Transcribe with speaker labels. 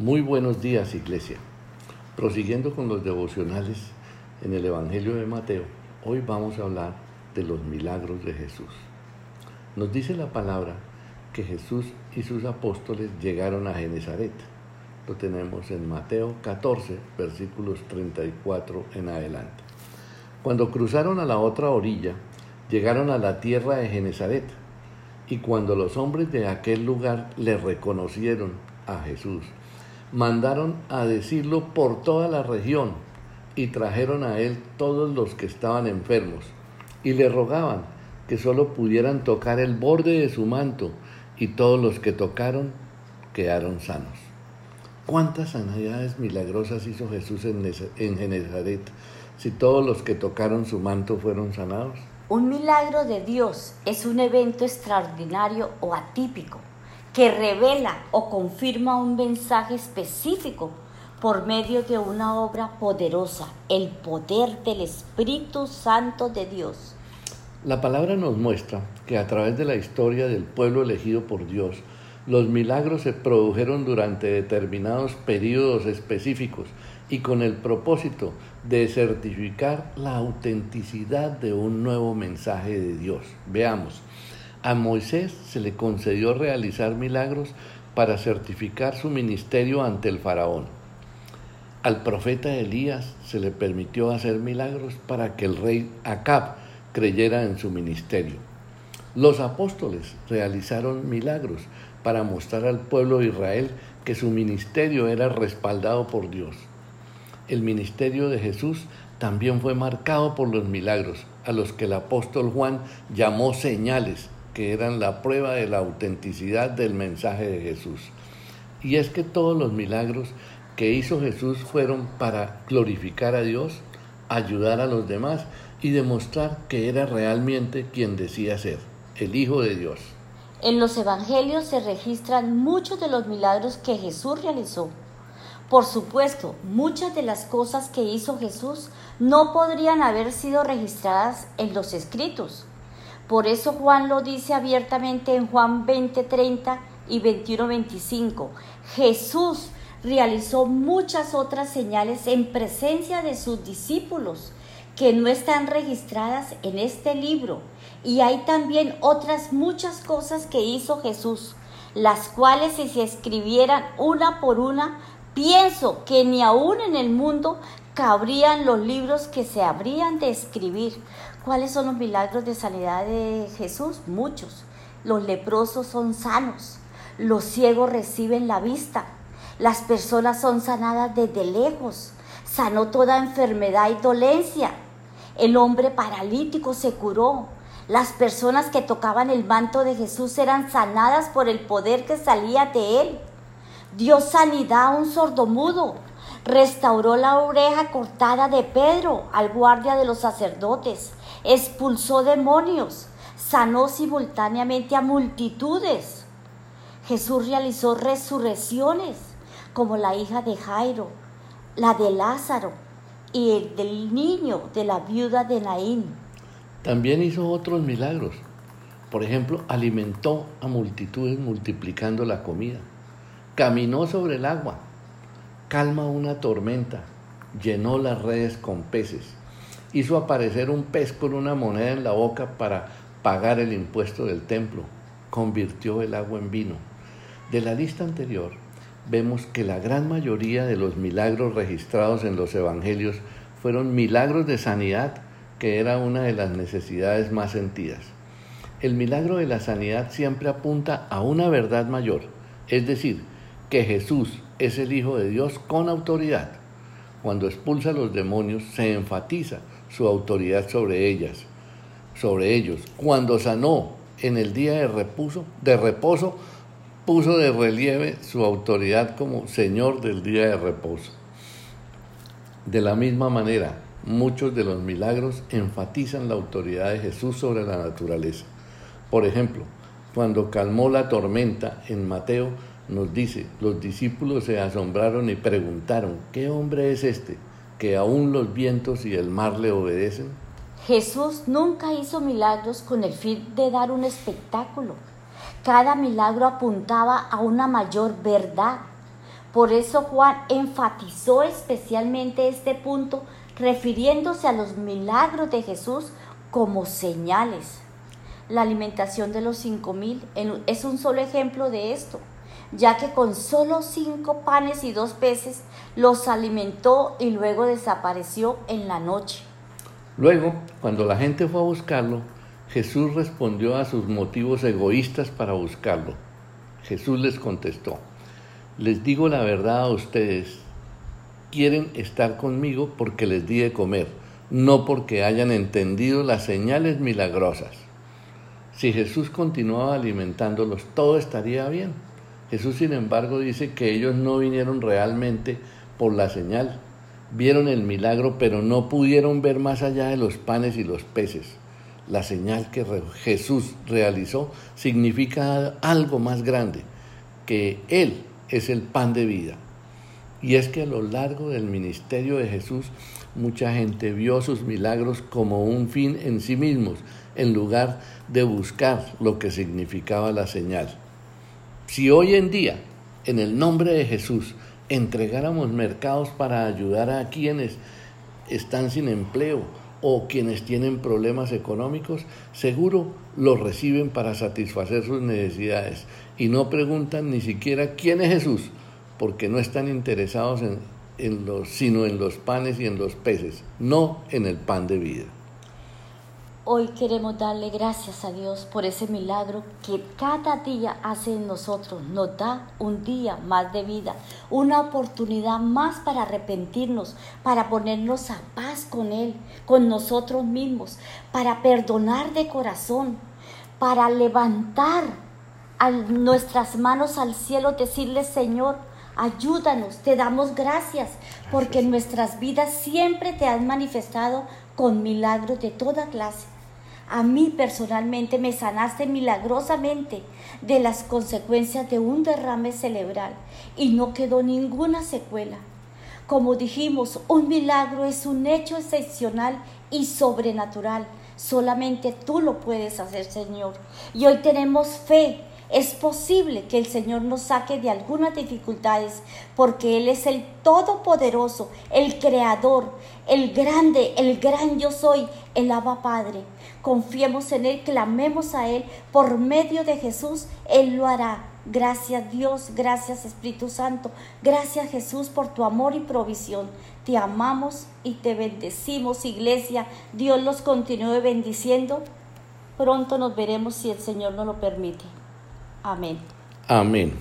Speaker 1: Muy buenos días, Iglesia. Prosiguiendo con los devocionales en el Evangelio de Mateo, hoy vamos a hablar de los milagros de Jesús. Nos dice la palabra que Jesús y sus apóstoles llegaron a Genezaret. Lo tenemos en Mateo 14, versículos 34 en adelante. Cuando cruzaron a la otra orilla, llegaron a la tierra de Genezaret. Y cuando los hombres de aquel lugar le reconocieron a Jesús, mandaron a decirlo por toda la región y trajeron a él todos los que estaban enfermos y le rogaban que solo pudieran tocar el borde de su manto y todos los que tocaron quedaron sanos. ¿Cuántas sanidades milagrosas hizo Jesús en, en Genezaret si todos los que tocaron su manto fueron sanados?
Speaker 2: Un milagro de Dios es un evento extraordinario o atípico que revela o confirma un mensaje específico por medio de una obra poderosa, el poder del Espíritu Santo de Dios.
Speaker 1: La palabra nos muestra que a través de la historia del pueblo elegido por Dios, los milagros se produjeron durante determinados periodos específicos y con el propósito de certificar la autenticidad de un nuevo mensaje de Dios. Veamos, a Moisés se le concedió realizar milagros para certificar su ministerio ante el faraón. Al profeta Elías se le permitió hacer milagros para que el rey Acab creyera en su ministerio. Los apóstoles realizaron milagros para mostrar al pueblo de Israel que su ministerio era respaldado por Dios. El ministerio de Jesús también fue marcado por los milagros, a los que el apóstol Juan llamó señales que eran la prueba de la autenticidad del mensaje de Jesús. Y es que todos los milagros que hizo Jesús fueron para glorificar a Dios, ayudar a los demás y demostrar que era realmente quien decía ser, el Hijo de Dios.
Speaker 2: En los Evangelios se registran muchos de los milagros que Jesús realizó. Por supuesto, muchas de las cosas que hizo Jesús no podrían haber sido registradas en los escritos, por eso Juan lo dice abiertamente en Juan 20, 30 y 21, 25. Jesús realizó muchas otras señales en presencia de sus discípulos que no están registradas en este libro. Y hay también otras muchas cosas que hizo Jesús, las cuales si se escribieran una por una, pienso que ni aún en el mundo cabrían los libros que se habrían de escribir. ¿Cuáles son los milagros de sanidad de Jesús? Muchos. Los leprosos son sanos, los ciegos reciben la vista, las personas son sanadas desde lejos, sanó toda enfermedad y dolencia, el hombre paralítico se curó, las personas que tocaban el manto de Jesús eran sanadas por el poder que salía de él. Dio sanidad a un sordomudo, restauró la oreja cortada de Pedro al guardia de los sacerdotes, expulsó demonios, sanó simultáneamente a multitudes. Jesús realizó resurrecciones como la hija de Jairo, la de Lázaro y el del niño de la viuda de Naín.
Speaker 1: También hizo otros milagros. Por ejemplo, alimentó a multitudes multiplicando la comida. Caminó sobre el agua calma una tormenta, llenó las redes con peces, hizo aparecer un pez con una moneda en la boca para pagar el impuesto del templo, convirtió el agua en vino. De la lista anterior, vemos que la gran mayoría de los milagros registrados en los evangelios fueron milagros de sanidad, que era una de las necesidades más sentidas. El milagro de la sanidad siempre apunta a una verdad mayor, es decir, que Jesús es el Hijo de Dios con autoridad. Cuando expulsa a los demonios se enfatiza su autoridad sobre ellas, sobre ellos. Cuando sanó en el día de reposo, de reposo puso de relieve su autoridad como Señor del día de reposo. De la misma manera, muchos de los milagros enfatizan la autoridad de Jesús sobre la naturaleza. Por ejemplo, cuando calmó la tormenta en Mateo nos dice, los discípulos se asombraron y preguntaron, ¿qué hombre es este que aún los vientos y el mar le obedecen?
Speaker 2: Jesús nunca hizo milagros con el fin de dar un espectáculo. Cada milagro apuntaba a una mayor verdad. Por eso Juan enfatizó especialmente este punto refiriéndose a los milagros de Jesús como señales. La alimentación de los cinco mil es un solo ejemplo de esto, ya que con solo cinco panes y dos peces los alimentó y luego desapareció en la noche.
Speaker 1: Luego, cuando la gente fue a buscarlo, Jesús respondió a sus motivos egoístas para buscarlo. Jesús les contestó, les digo la verdad a ustedes, quieren estar conmigo porque les di de comer, no porque hayan entendido las señales milagrosas. Si Jesús continuaba alimentándolos, todo estaría bien. Jesús, sin embargo, dice que ellos no vinieron realmente por la señal. Vieron el milagro, pero no pudieron ver más allá de los panes y los peces. La señal que Jesús realizó significa algo más grande, que Él es el pan de vida. Y es que a lo largo del ministerio de Jesús, mucha gente vio sus milagros como un fin en sí mismos, en lugar de buscar lo que significaba la señal. Si hoy en día, en el nombre de Jesús, entregáramos mercados para ayudar a quienes están sin empleo o quienes tienen problemas económicos, seguro los reciben para satisfacer sus necesidades y no preguntan ni siquiera quién es Jesús, porque no están interesados en, los, sino en los panes y en los peces, no en el pan de vida.
Speaker 2: Hoy queremos darle gracias a Dios por ese milagro que cada día hace en nosotros. Nos da un día más de vida, una oportunidad más para arrepentirnos, para ponernos a paz con Él, con nosotros mismos, para perdonar de corazón, para levantar nuestras manos al cielo, decirle Señor, Ayúdanos, te damos gracias, porque en nuestras vidas siempre te has manifestado con milagros de toda clase. A mí personalmente me sanaste milagrosamente de las consecuencias de un derrame cerebral y no quedó ninguna secuela. Como dijimos, un milagro es un hecho excepcional y sobrenatural. Solamente tú lo puedes hacer, Señor. Y hoy tenemos fe es posible que el Señor nos saque de algunas dificultades porque Él es el Todopoderoso, el Creador, el grande, el gran yo soy, el Abba Padre. Confiemos en Él, clamemos a Él por medio de Jesús, Él lo hará. Gracias Dios, gracias Espíritu Santo, gracias Jesús por tu amor y provisión. Te amamos y te bendecimos, iglesia. Dios los continúe bendiciendo. Pronto nos veremos si el Señor nos lo permite. Amen.
Speaker 1: Amen.